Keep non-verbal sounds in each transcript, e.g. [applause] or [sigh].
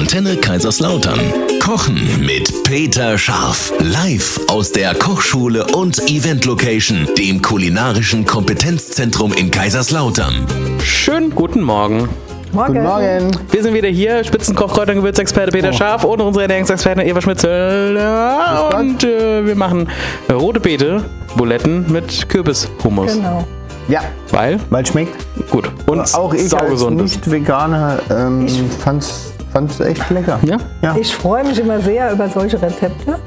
Antenne Kaiserslautern. Kochen mit Peter Scharf. Live aus der Kochschule und Event Location, dem kulinarischen Kompetenzzentrum in Kaiserslautern. Schönen guten Morgen. Morgen. Guten Morgen. Wir sind wieder hier, Spitzenkoch, Kräuter- und Gewürzexperte Peter Oh. Scharf und unsere Ernährungsexpertin Eva Schmitzel. Und äh, wir machen rote Beete, Buletten mit Kürbishummus. Genau. Ja, Weil, weil schmeckt. gut, und Auch ich als. Nicht-Veganer ähm, fand's, fand's echt lecker. Ja? Ja. Ich freue mich immer sehr über solche Rezepte,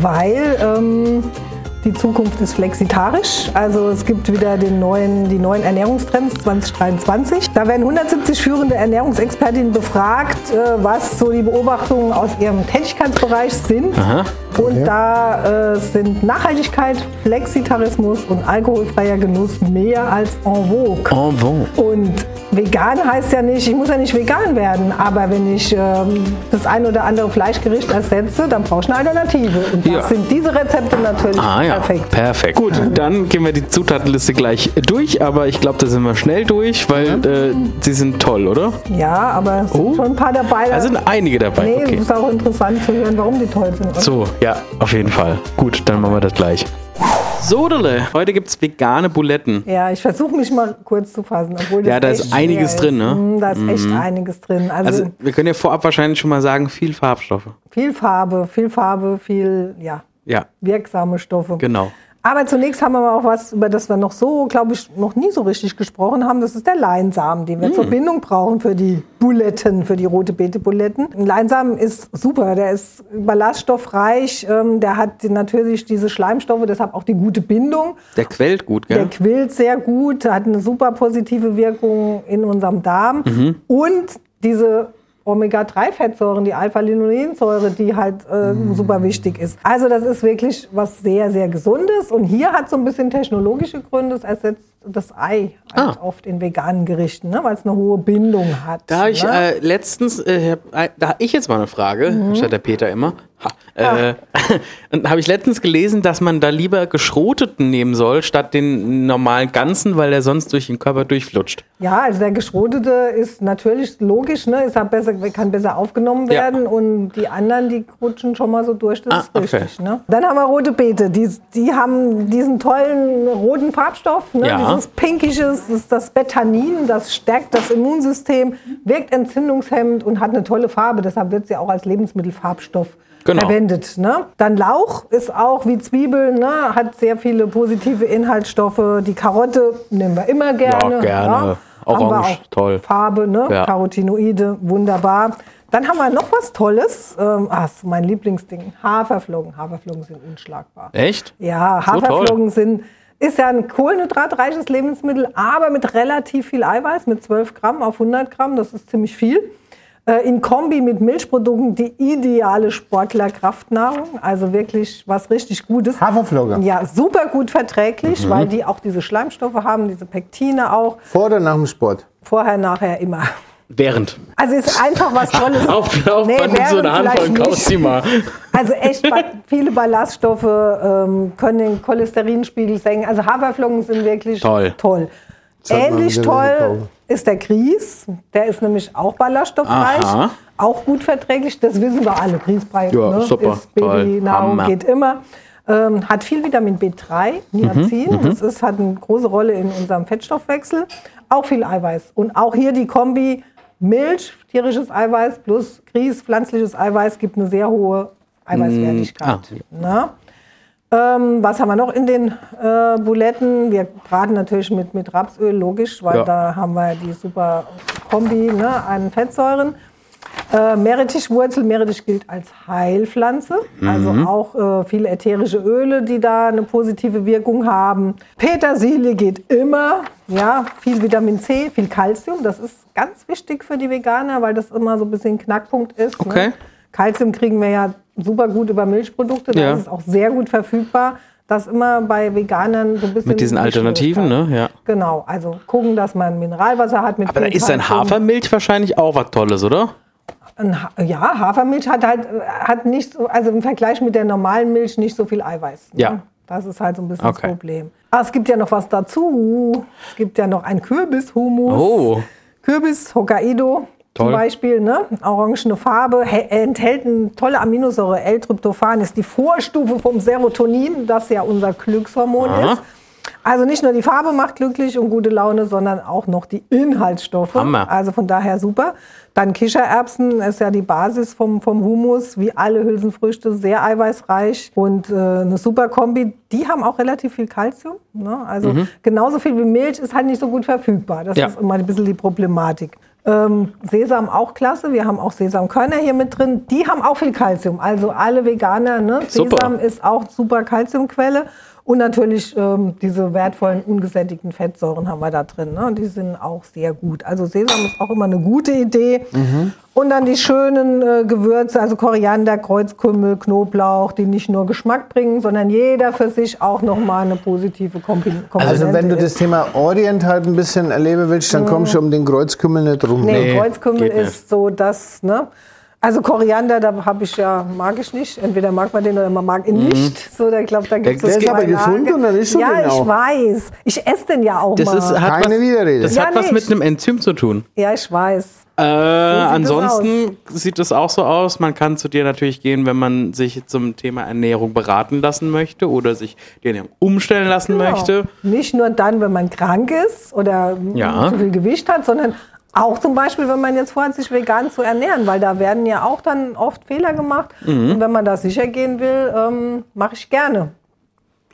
weil ähm, die Zukunft ist flexitarisch. Also es gibt wieder den neuen, die neuen Ernährungstrends 2023. Da werden 170 führende Ernährungsexpertinnen befragt, äh, was so die Beobachtungen aus ihrem Tätigkeitsbereich sind. Aha. Und da äh, sind Nachhaltigkeit, Flexitarismus und alkoholfreier Genuss mehr als en vogue. En bon. Und vegan heißt ja nicht, ich muss ja nicht vegan werden, aber wenn ich ähm, das ein oder andere Fleischgericht ersetze, dann brauche ich eine Alternative. Und das Ja. sind diese Rezepte natürlich Ah ja, perfekt. perfekt. Gut, dann gehen wir die Zutatenliste gleich durch, aber ich glaube, da sind wir schnell durch, weil äh, sie sind toll, oder? Ja, aber es Oh. sind schon ein paar dabei. Da sind einige dabei. nee, Okay. es ist auch interessant zu hören, warum die toll sind. So, ja, auf jeden Fall. Gut, dann machen wir das gleich. Sodele, heute gibt es vegane Buletten. Ja, ich versuche mich mal kurz zu fassen. Obwohl das Ja, da ist einiges schwer drin, ne? Ist. Mm, Da ist echt einiges drin. Also, Also, wir können ja vorab wahrscheinlich schon mal sagen, viel Farbstoffe. viel Farbe, viel Farbe, viel ja, Ja, wirksame Stoffe. genau. Aber zunächst haben wir auch was, über das wir noch so, glaube ich, noch nie so richtig gesprochen haben. Das ist der Leinsamen, den wir zur Bindung brauchen für die Buletten, für die rote Beete-Buletten. Ein Leinsamen ist super, der ist ballaststoffreich, ähm, der hat natürlich diese Schleimstoffe, deshalb auch die gute Bindung. Der quält gut, Der gell? quillt sehr gut, hat eine super positive Wirkung in unserem Darm. Und diese Omega-3-Fettsäuren, die Alpha-Linolensäure, die halt äh, super wichtig ist. Also das ist wirklich was sehr, sehr Gesundes. Und hier hat so ein bisschen technologische Gründe. Es ersetzt das Ei halt Ah. oft in veganen Gerichten, ne? weil es eine hohe Bindung hat. Da ich ne? äh, letztens, äh, äh, da habe ich jetzt mal eine Frage, Mhm. statt der Peter immer. Ha, Ah. äh, [laughs] und da habe ich letztens gelesen, dass man da lieber geschroteten nehmen soll, statt den normalen Ganzen, weil der sonst durch den Körper durchflutscht. Ja, also der geschrotete ist natürlich logisch, ne? ist halt besser, kann besser aufgenommen Ja. werden und die anderen, die rutschen schon mal so durch, das Ah, ist okay. richtig. Ne? Dann haben wir rote Beete, die, die haben diesen tollen roten Farbstoff, ne? Ja. Dieses pinkisches, das ist das Betanin, das stärkt das Immunsystem, wirkt entzündungshemmend und hat eine tolle Farbe, deshalb wird sie auch als Lebensmittelfarbstoff Genau. verwendet. Ne? Dann Lauch ist auch wie Zwiebeln, ne? hat sehr viele positive Inhaltsstoffe. Die Karotte nehmen wir immer gerne. gerne. Haben Orange, auch toll. Farbe, ne? Ja. Carotinoide, wunderbar. Dann haben wir noch was Tolles. Ähm, ist mein Lieblingsding. Haferflocken. Haferflocken sind unschlagbar. Echt? Ja, So. Haferflocken sind, ist ja ein kohlenhydratreiches Lebensmittel, aber mit relativ viel Eiweiß, mit 12 Gramm auf 100 Gramm. Das ist ziemlich viel. Äh, In Kombi mit Milchprodukten die ideale Sportlerkraftnahrung. Also wirklich was richtig Gutes. Haferflocken. Ja, super gut verträglich, Mhm. weil die auch diese Schleimstoffe haben, diese Pektine auch. Vor oder nach dem Sport? Vorher, nachher immer. Während. Also ist einfach was Tolles. [laughs] Auf, auf Nee, so eine Handvoll kaufst sie mal. Also echt viele Ballaststoffe ähm, können den Cholesterinspiegel senken. Also Haferflocken sind wirklich Toll. toll. Ähnlich toll ist der Grieß. Der ist nämlich auch ballaststoffreich. Aha. Auch gut verträglich. Das wissen wir alle. Grießbrei Ja, ne? super, ist Babynahrung, geht immer. Ähm, hat viel Vitamin B3, Niacin. Mhm, Das ist, hat eine große Rolle in unserem Fettstoffwechsel. Auch viel Eiweiß. Und auch hier die Kombi Milch, tierisches Eiweiß plus Grieß, pflanzliches Eiweiß gibt eine sehr hohe Eiweißwertigkeit. ah, Na? Ähm, was haben wir noch in den äh, Buletten? Wir braten natürlich mit, mit Rapsöl, logisch, weil Ja. da haben wir die super Kombi ne, an Fettsäuren. Äh, Meerrettichwurzel, Meerrettich gilt als Heilpflanze, also auch äh, viele ätherische Öle, die da eine positive Wirkung haben. Petersilie geht immer, ja, viel Vitamin C, viel Kalzium, das ist ganz wichtig für die Veganer, weil das immer so ein bisschen Knackpunkt ist. Okay. Ne? Kalzium kriegen wir ja super gut über Milchprodukte, Ja. ist es auch sehr gut verfügbar. Das immer bei Veganern so ein bisschen. Mit diesen die Alternativen, Schwierigkeit. ne? Ja. Genau, also gucken, dass man Mineralwasser hat mit Aber da ist Kalzium. Hafermilch wahrscheinlich auch was Tolles, oder? Ja, Hafermilch hat halt hat nicht so, also im Vergleich mit der normalen Milch nicht so viel Eiweiß. ne? Ja. Das ist halt so ein bisschen Okay. das Problem. Aber es gibt ja noch was dazu. Es gibt ja noch ein Kürbishummus. Oh. Kürbis Hokkaido. zum Toll. Beispiel, ne? orangene Farbe, enthält eine tolle Aminosäure. L-Tryptophan ist die Vorstufe vom Serotonin, das ja unser Glückshormon Aha. ist. Also nicht nur die Farbe macht glücklich und gute Laune, sondern auch noch die Inhaltsstoffe. Hammer. Also von daher super. Dann Kichererbsen ist ja die Basis vom, vom Humus, wie alle Hülsenfrüchte, sehr eiweißreich und äh, eine super Kombi. Die haben auch relativ viel Kalzium. Ne? Also genauso viel wie Milch ist halt nicht so gut verfügbar. Das Ja. ist immer ein bisschen die Problematik. Ähm, Sesam auch klasse. Wir haben auch Sesamkörner hier mit drin. Die haben auch viel Kalzium. Also alle Veganer, ne? Sesam ist auch super Kalziumquelle. Und natürlich ähm, diese wertvollen ungesättigten Fettsäuren haben wir da drin. Ne? Die sind auch sehr gut. Also Sesam ist auch immer eine gute Idee. Und dann die schönen äh, Gewürze, also Koriander, Kreuzkümmel, Knoblauch, die nicht nur Geschmack bringen, sondern jeder für sich auch nochmal eine positive Komponente Also wenn du ist. das Thema Orient halt ein bisschen erleben willst, dann kommst du um den Kreuzkümmel nicht rum. Nee, Nee, Kreuzkümmel geht nicht. ist so das, ne? Also Koriander, da habe ich ja, mag ich nicht. Entweder mag man den oder man mag ihn nicht. So, da glaube da gibt Der es ist aber gesund und dann isst du Ja, den ich auch. weiß. Ich esse den ja auch Das mal. ist, hat Keine was, Widerrede. Das Ja, hat was mit einem Enzym zu tun. ja, ich weiß. Äh, das ansonsten sieht es auch so aus. Man kann zu dir natürlich gehen, wenn man sich zum Thema Ernährung beraten lassen möchte oder sich die Ernährung umstellen lassen möchte. Genau. Nicht nur dann, wenn man krank ist oder Ja. zu viel Gewicht hat, sondern auch zum Beispiel, wenn man jetzt vorhat, sich vegan zu ernähren, weil da werden ja auch dann oft Fehler gemacht. Mhm. Und wenn man da sicher gehen will, ähm, mache ich gerne.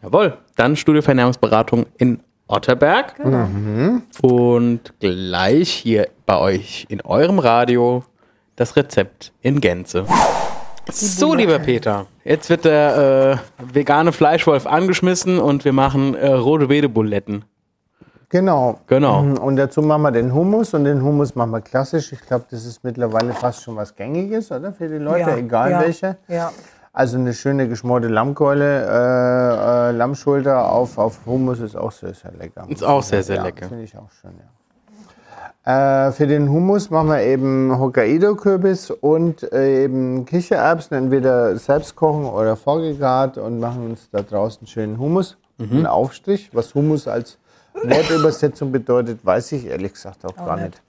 Jawohl. Dann Studio für Ernährungsberatung in Otterberg. Und gleich hier bei euch in eurem Radio das Rezept in Gänze. So, lieber Peter, jetzt wird der äh, vegane Fleischwolf angeschmissen und wir machen äh, rote Beete-Buletten. Genau. Genau. Und dazu machen wir den Hummus und den Hummus machen wir klassisch. Ich glaube, das ist mittlerweile fast schon was Gängiges, oder? Für die Leute, Ja, egal ja, welche. Ja. Also eine schöne geschmorte Lammkeule, äh, äh, Lammschulter auf, auf Hummus ist auch sehr, sehr lecker. Ist auch sehr, sehr ja, lecker. Finde ich auch schön, ja. Äh, für den Hummus machen wir eben Hokkaido-Kürbis und äh, eben Kichererbsen, entweder selbst kochen oder vorgegart und machen uns da draußen schönen Hummus, einen Aufstrich. Was Hummus als Wortübersetzung bedeutet, weiß ich ehrlich gesagt auch, gar nicht.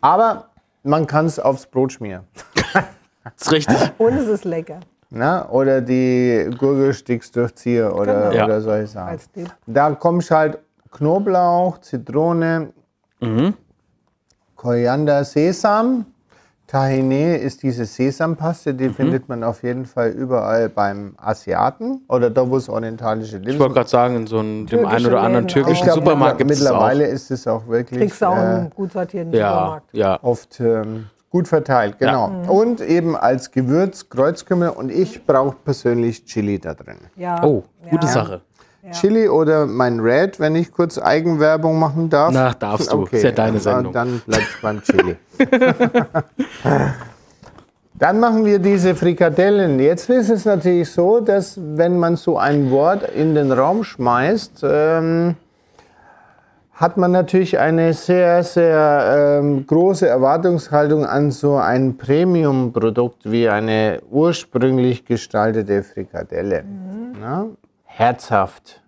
Aber man kann es aufs Brot schmieren. [laughs] ist richtig. Und es ist lecker. Na, oder die Gurkelsticks durchziehe oder, Genau. Ja. oder solche Sachen. Da kommst halt Knoblauch, Zitrone, Koriander, Sesam. Tahine ist diese Sesampaste, die findet man auf jeden Fall überall beim Asiaten oder da, wo es orientalische Ich Lebensmittel wollte gerade sagen, in so einem, dem einen oder anderen Läden türkischen auch. glaub, Supermarkt gibt es auch. Mittlerweile ist es auch wirklich Kriegst du auch äh, einen gut sortierten Ja, Supermarkt. ja. oft ähm, gut verteilt. Genau. Und eben als Gewürz Kreuzkümmel und ich brauche persönlich Chili da drin. Ja. Oh, gute Ja. Chili oder mein Red, wenn ich kurz Eigenwerbung machen darf? Na, darfst du. Ist ja deine na, Sendung. Dann bleibst beim Chili. [laughs] dann machen wir diese Frikadellen. Jetzt ist es natürlich so, dass wenn man so ein Wort in den Raum schmeißt, ähm, hat man natürlich eine sehr, sehr ähm, große Erwartungshaltung an so ein Premium-Produkt wie eine ursprünglich gestaltete Frikadelle. Ja? Herzhaft,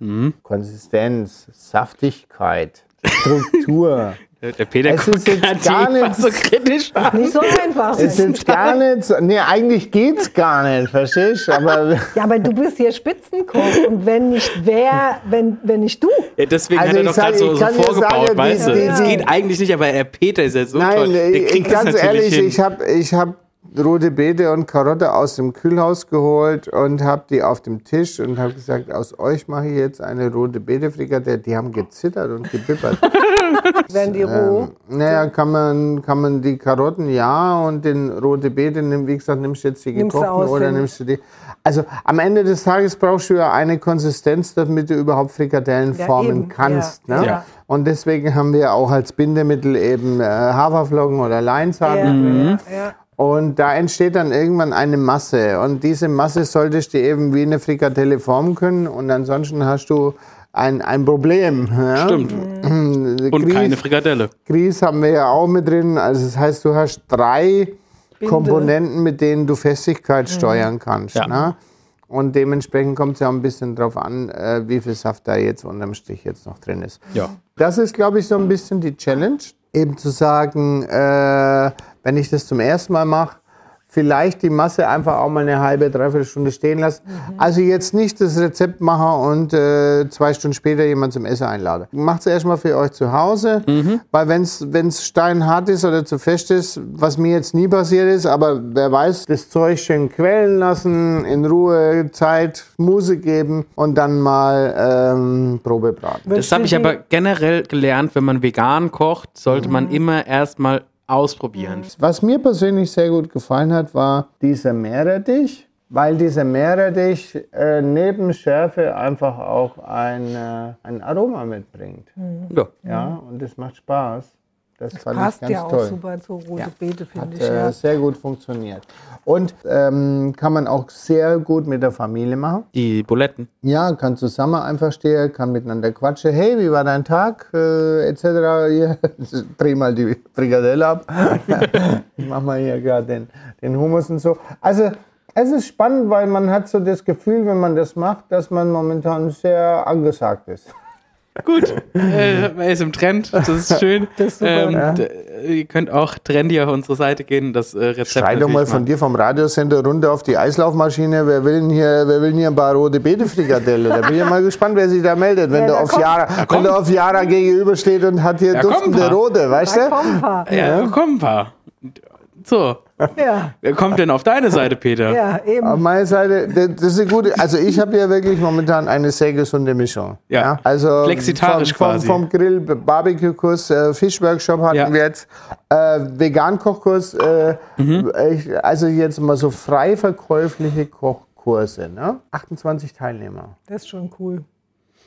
Konsistenz, Saftigkeit, Struktur. [laughs] Der Peter Es ist jetzt gar nicht- so kritisch an. Nicht so einfach. Es ist [laughs] gar nicht so, nee, eigentlich geht's gar nicht, verstehst du? Aber ja, aber du bist hier Spitzenkoch und wenn nicht wer, wenn, wenn nicht du. Ja, deswegen Also hat er doch sag- gerade so, so vorgebaut, sagen, die- weißt du? die- Es die- geht eigentlich nicht, aber der Peter ist jetzt so Nein, toll. Der kriegt das ganz natürlich ehrlich, hin. ich habe ich hab rote Beete und Karotte aus dem Kühlhaus geholt und habe die auf dem Tisch und habe gesagt, aus euch mache ich jetzt eine rote Beete Frikadelle. Die haben gezittert und gebibbert. [laughs] Werden die roh. naja, kann man, kann man die Karotten ja und den rote Beete, nimm, wie gesagt, nimmst du jetzt die Nimmst gekochten aus oder nimmst du die. Also am Ende des Tages brauchst du ja eine Konsistenz, damit du überhaupt Frikadellen Ja, formen eben. kannst. Ja, Ne? ja. Und deswegen haben wir auch als Bindemittel eben äh, Haferflocken oder Leinsamen. Ja, ja. Und da entsteht dann irgendwann eine Masse. Und diese Masse solltest du eben wie eine Frikadelle formen können. Und ansonsten hast du ein, ein Problem. Ja? Stimmt. Mhm. [clears throat] Und Grieß- keine Frikadelle. Grieß haben wir ja auch mit drin. Also das heißt, du hast drei Komponenten, mit denen du Festigkeit steuern kannst. Ja. Ne? Und dementsprechend kommt es ja auch ein bisschen drauf an, äh, wie viel Saft da jetzt unterm Strich jetzt noch drin ist. Ja. Das ist, glaube ich, so ein bisschen die Challenge. Eben zu sagen, äh, wenn ich das zum ersten Mal mache, vielleicht die Masse einfach auch mal eine halbe, dreiviertel Stunde stehen lassen. Also jetzt nicht das Rezept machen und äh, zwei Stunden später jemand zum Essen einladen. Macht es erstmal für euch zu Hause, weil wenn es steinhart ist oder zu fest ist, was mir jetzt nie passiert ist, aber wer weiß, das Zeug schön quellen lassen, in Ruhe Zeit, Musik geben und dann mal ähm, Probe braten. Das habe ich aber generell gelernt, wenn man vegan kocht, sollte man immer erstmal ausprobieren. Was mir persönlich sehr gut gefallen hat, war dieser Meerrettich, weil dieser Meerrettich äh, neben Schärfe einfach auch ein, äh, ein Aroma mitbringt. Ja. Ja, und das macht Spaß. Das, fand Passt ich ganz ja auch toll. super zu rote Beete, finde Hat ich. äh, Ja. sehr gut funktioniert. Und ähm, kann man auch sehr gut mit der Familie machen. Die Buletten. Ja, kann zusammen einfach stehen, kann miteinander quatschen. Hey, wie war dein Tag? Äh, etc. Hier, [laughs] dreh mal die Frikadelle ab. [laughs] ich mach mal hier gerade den, den Hummus und so. Also, es ist spannend, weil man hat so das Gefühl, wenn man das macht, dass man momentan sehr angesagt ist. Gut, äh, er ist im Trend, das ist [laughs] schön. Das ist super, ähm, ja. d- Ihr könnt auch trendy auf unsere Seite gehen, das äh, Rezept. Schrei doch mal von dir vom Radiosender runter auf die Eislaufmaschine. Wer will denn hier, wer will denn hier ein paar rote Beete-Frikadelle? Da bin ich ja mal gespannt, wer sich da meldet, wenn, Ja, der da auf kommt- Yara, wenn der auf Yara gegenübersteht und hat hier Da duftende rote, weißt Da du? kommen ein paar. Ja, komm, ein paar. So, Ja, wer kommt denn auf deine Seite, Peter? ja, eben. Auf meiner Seite, das ist eine gute, also ich habe ja wirklich momentan eine sehr gesunde Mischung. Ja. also Flexitarisch vom, vom, quasi. Vom Grill, Barbecue-Kurs, äh, Fischworkshop hatten Ja. wir jetzt, äh, Vegan-Kochkurs, äh, Mhm. also jetzt mal so frei verkäufliche Kochkurse, ne? 28 Teilnehmer. Das ist schon cool.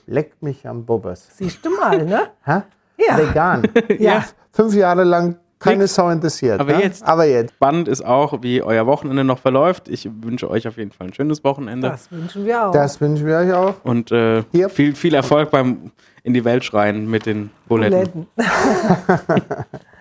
Leckt mich am Bobbers. Siehst du mal, ne? Hä? Ja. Vegan. [laughs] Ja. Fünf Jahre lang keine Nix. Sau interessiert. Aber ne? jetzt. Aber jetzt. Spannend ist auch, wie euer Wochenende noch verläuft. Ich wünsche euch auf jeden Fall ein schönes Wochenende. Das wünschen wir auch. Das wünschen wir euch auch. Und äh, Hier. viel, viel Erfolg beim in die Welt schreien mit den Buletten. Buletten. [laughs] [laughs]